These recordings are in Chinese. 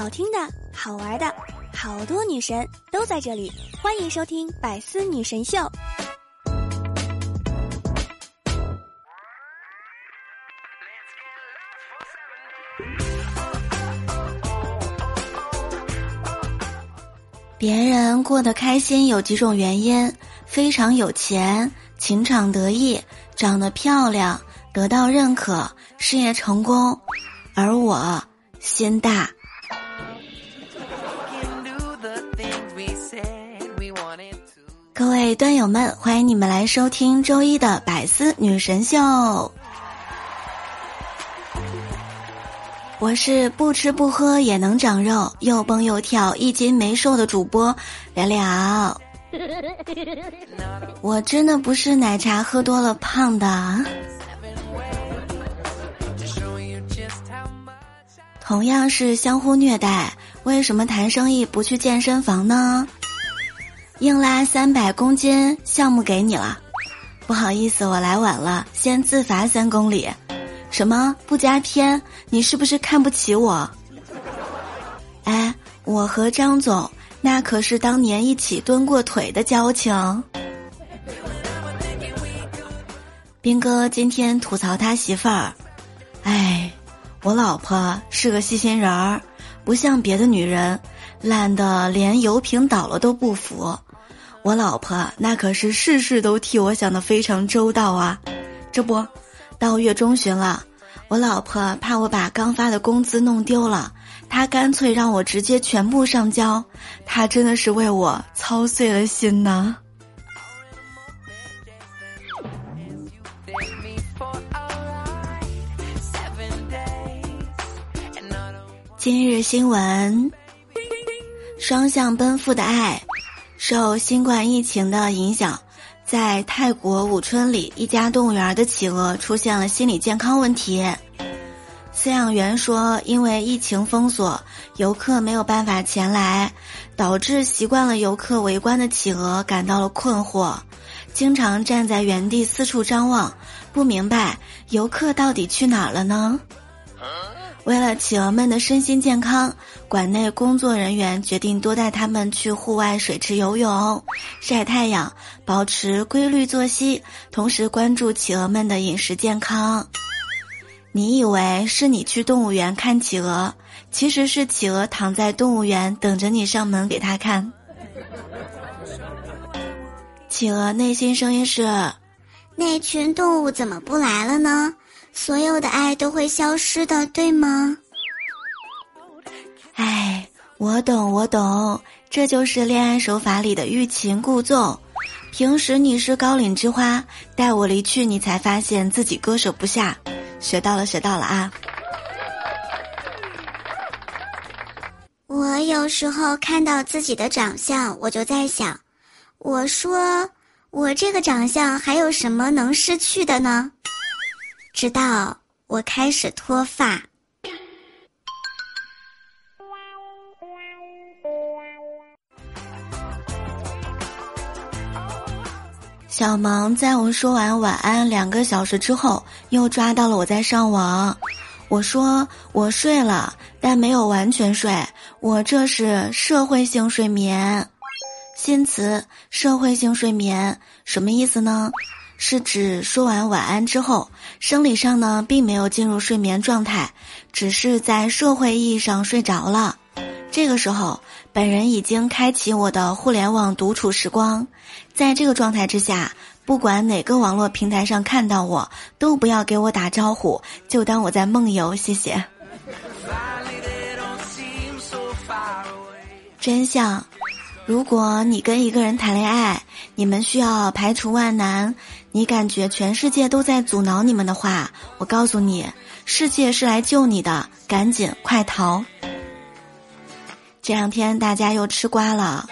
好听的、好玩的，好多女神都在这里，欢迎收听《百思女神秀》。别人过得开心有几种原因：非常有钱、情场得意、长得漂亮、得到认可、事业成功，而我心大。各位端友们，欢迎你们来收听周一的百思女神秀。我是不吃不喝也能长肉，又蹦又跳，一斤没瘦的主播聊聊。我真的不是奶茶喝多了胖的。同样是相互虐待，为什么谈生意不去健身房呢？硬拉三百公斤，项目给你了，不好意思，我来晚了，先自罚三公里。什么不加片？你是不是看不起我？哎，我和张总那可是当年一起蹲过腿的交情。斌哥今天吐槽他媳妇儿，哎，我老婆是个细心人儿，不像别的女人，懒得连油瓶倒了都不扶。我老婆那可是事事都替我想的非常周到啊，这不。到月中旬了，我老婆怕我把刚发的工资弄丢了，她干脆让我直接全部上交。她真的是为我操碎了心呐。今日新闻：双向奔赴的爱，受新冠疫情的影响。在泰国武春里，一家动物园的企鹅出现了心理健康问题。饲养员说，因为疫情封锁，游客没有办法前来，导致习惯了游客围观的企鹅感到了困惑，经常站在原地四处张望，不明白游客到底去哪儿了呢？为了企鹅们的身心健康，馆内工作人员决定多带他们去户外水池游泳、晒太阳，保持规律作息，同时关注企鹅们的饮食健康。你以为是你去动物园看企鹅，其实是企鹅躺在动物园等着你上门给它看。企鹅内心声音是：那群动物怎么不来了呢？所有的爱都会消失的，对吗？哎，我懂，我懂，这就是恋爱手法里的欲擒故纵。平时你是高岭之花，待我离去，你才发现自己割舍不下。学到了，学到了啊！我有时候看到自己的长相，我就在想，我说我这个长相还有什么能失去的呢？直到我开始脱发，小萌在我说完晚安两个小时之后，又抓到了我在上网。我说我睡了，但没有完全睡，我这是社会性睡眠。新词：社会性睡眠，什么意思呢？是指说完晚安之后，生理上呢并没有进入睡眠状态，只是在社会意义上睡着了。这个时候，本人已经开启我的互联网独处时光。在这个状态之下，不管哪个网络平台上看到我，都不要给我打招呼，就当我在梦游。谢谢。真相。如果你跟一个人谈恋爱，你们需要排除万难，你感觉全世界都在阻挠你们的话，我告诉你，世界是来救你的，赶紧快逃！这两天大家又吃瓜了，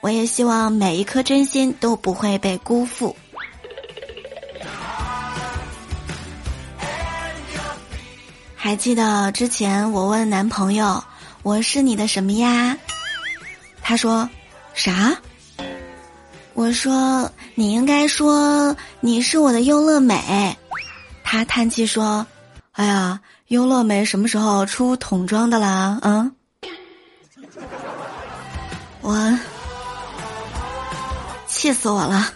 我也希望每一颗真心都不会被辜负。还记得之前我问男朋友，我是你的什么呀？他说。啥？我说你应该说你是我的优乐美。他叹气说：“哎呀，优乐美什么时候出桶装的啦？”嗯。我气死我了！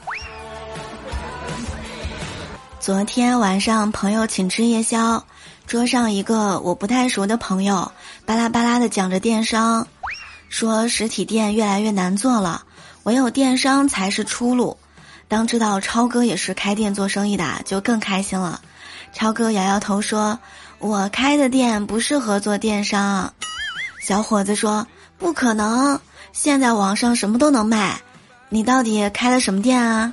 昨天晚上朋友请吃夜宵，桌上一个我不太熟的朋友巴拉巴拉的讲着电商，说实体店越来越难做了，唯有电商才是出路。当知道超哥也是开店做生意的，就更开心了。超哥摇摇头说：“我开的店不适合做电商。”小伙子说：“不可能，现在网上什么都能卖。你到底开了什么店啊？”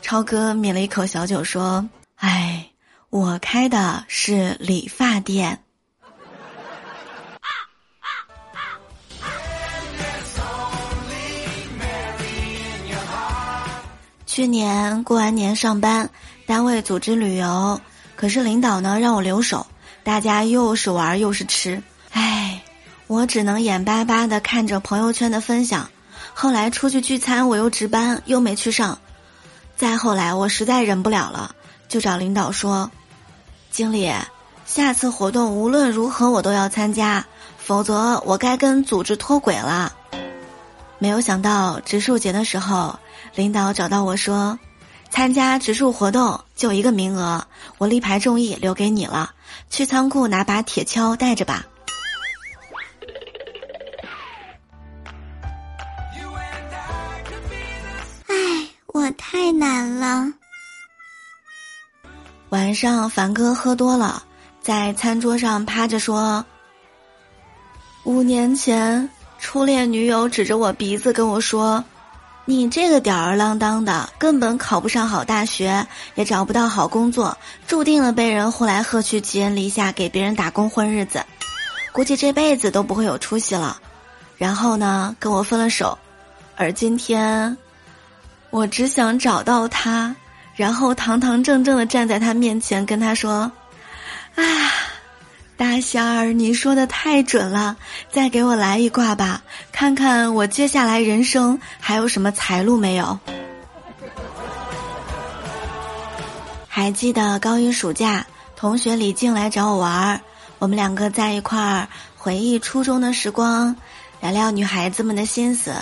超哥抿了一口小酒说：“哎，我开的是理发店。”去年过完年上班，单位组织旅游，可是领导呢让我留守，大家又是玩又是吃，唉，我只能眼巴巴的看着朋友圈的分享。后来出去聚餐，我又值班，又没去上。再后来，我实在忍不了了，就找领导说：“经理，下次活动无论如何我都要参加，否则我该跟组织脱轨了。”没有想到植树节的时候。领导找到我说：“参加植树活动就一个名额，我力排众议留给你了。去仓库拿把铁锹带着吧。”唉，我太难了。晚上凡哥喝多了，在餐桌上趴着说：“五年前，初恋女友指着我鼻子跟我说。”你这个吊儿郎当的，根本考不上好大学，也找不到好工作，注定了被人呼来喝去、寄人篱下，给别人打工混日子，估计这辈子都不会有出息了。然后呢，跟我分了手，而今天，我只想找到他，然后堂堂正正的站在他面前，跟他说：“啊。”大仙儿，你说的太准了，再给我来一卦吧，看看我接下来人生还有什么财路没有。还记得高一暑假，同学李静来找我玩儿，我们两个在一块儿回忆初中的时光，聊聊女孩子们的心思，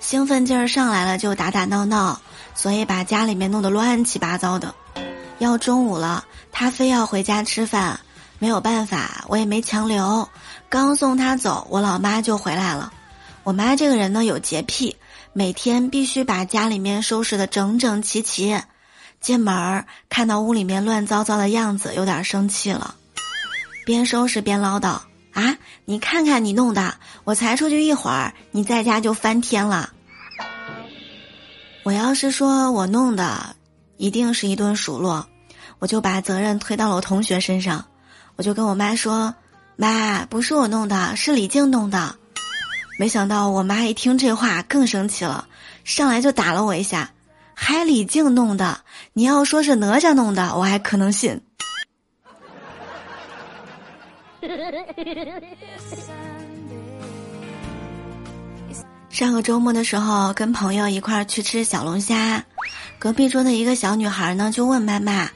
兴奋劲儿上来了就打打闹闹，所以把家里面弄得乱七八糟的。要中午了，他非要回家吃饭。没有办法，我也没强留。刚送他走，我老妈就回来了。我妈这个人呢有洁癖，每天必须把家里面收拾的整整齐齐。进门儿看到屋里面乱糟糟的样子，有点生气了，边收拾边唠叨：“啊，你看看你弄的，我才出去一会儿，你在家就翻天了。”我要是说我弄的，一定是一顿数落，我就把责任推到了我同学身上。我就跟我妈说：“妈，不是我弄的，是李静弄的。”没想到我妈一听这话更生气了，上来就打了我一下，还李静弄的？你要说是哪吒弄的，我还可能信。上个周末的时候，跟朋友一块儿去吃小龙虾，隔壁桌的一个小女孩呢，就问妈妈：“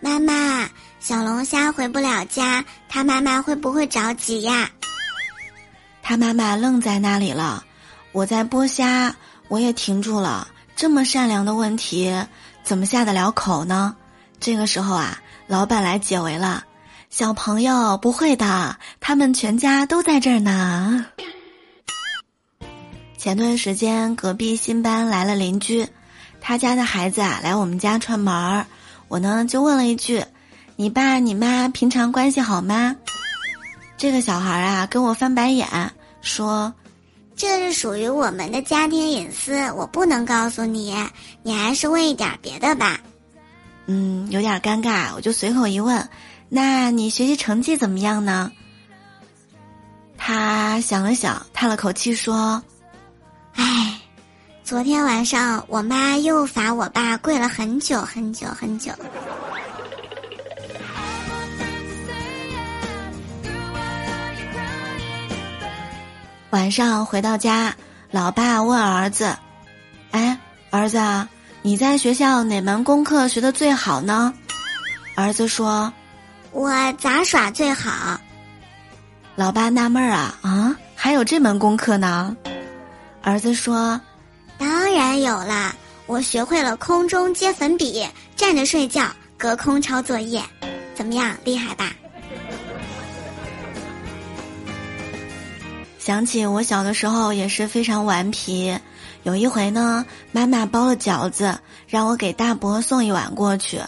妈妈。”小龙虾回不了家，他妈妈会不会着急呀？他妈妈愣在那里了。我在剥虾，我也停住了。这么善良的问题，怎么下得了口呢？这个时候啊，老板来解围了。小朋友不会的，他们全家都在这儿呢。前段时间隔壁新搬来了邻居，他家的孩子啊来我们家串门儿，我呢就问了一句。你爸你妈平常关系好吗？这个小孩啊跟我翻白眼说：“这是属于我们的家庭隐私，我不能告诉你。你还是问一点别的吧。”嗯，有点尴尬，我就随口一问：“那你学习成绩怎么样呢？”他想了想，叹了口气说：“唉，昨天晚上我妈又罚我爸跪了很久很久很久。”晚上回到家，老爸问儿子：“哎，儿子，你在学校哪门功课学的最好呢？”儿子说：“我杂耍最好。”老爸纳闷儿啊啊，还有这门功课呢？儿子说：“当然有啦，我学会了空中接粉笔，站着睡觉，隔空抄作业，怎么样，厉害吧？”想起我小的时候也是非常顽皮，有一回呢，妈妈包了饺子，让我给大伯送一碗过去。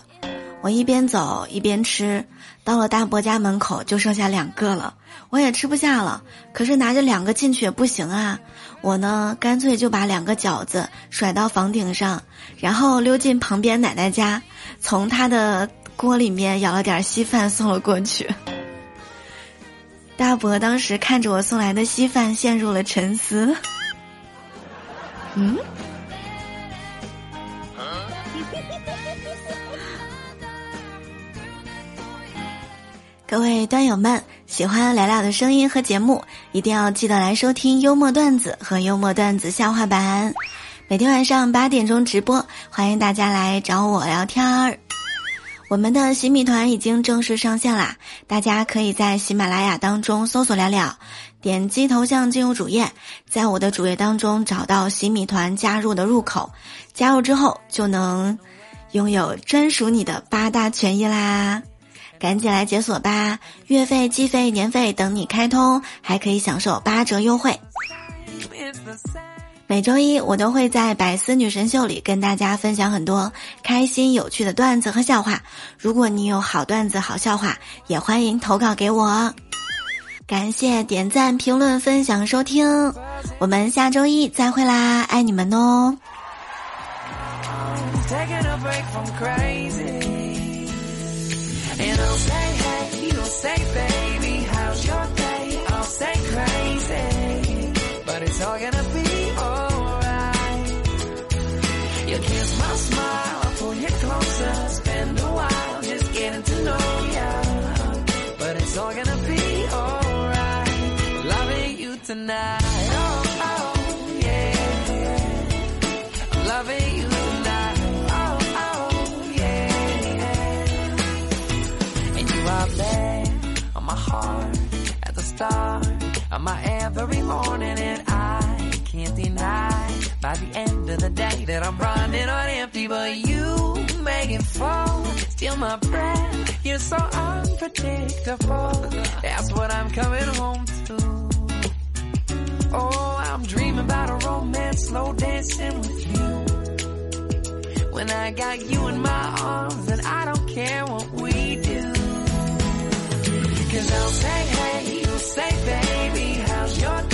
我一边走一边吃，到了大伯家门口就剩下两个了，我也吃不下了。可是拿着两个进去也不行啊，我呢干脆就把两个饺子甩到房顶上，然后溜进旁边奶奶家，从她的锅里面舀了点稀饭送了过去。大伯当时看着我送来的稀饭，陷入了沉思。嗯？各位端友们，喜欢聊聊的声音和节目，一定要记得来收听幽默段子和幽默段子笑话版。每天晚上八点钟直播，欢迎大家来找我聊天儿。我们的洗米团已经正式上线啦！大家可以在喜马拉雅当中搜索“聊聊”，点击头像进入主页，在我的主页当中找到洗米团加入的入口，加入之后就能拥有专属你的八大权益啦！赶紧来解锁吧，月费、季费、年费等你开通，还可以享受八折优惠。每周一我都会在百思女神秀里跟大家分享很多开心有趣的段子和笑话。如果你有好段子、好笑话，也欢迎投稿给我。感谢点赞、评论、分享、收听，我们下周一再会啦，爱你们哦。！tonight. Oh, oh, yeah. I'm loving you tonight. Oh, oh, yeah, loving you tonight. Oh, oh yeah. And you are there on my heart at the start of my every morning, and I can't deny by the end of the day that I'm running on empty, but you make it fall. Steal my breath. You're so unpredictable. That's what I'm coming home to. Oh, I'm dreaming about a romance, slow dancing with you. When I got you in my arms, and I don't care what we do. Cause I'll say, hey, you'll say, baby, how's your day?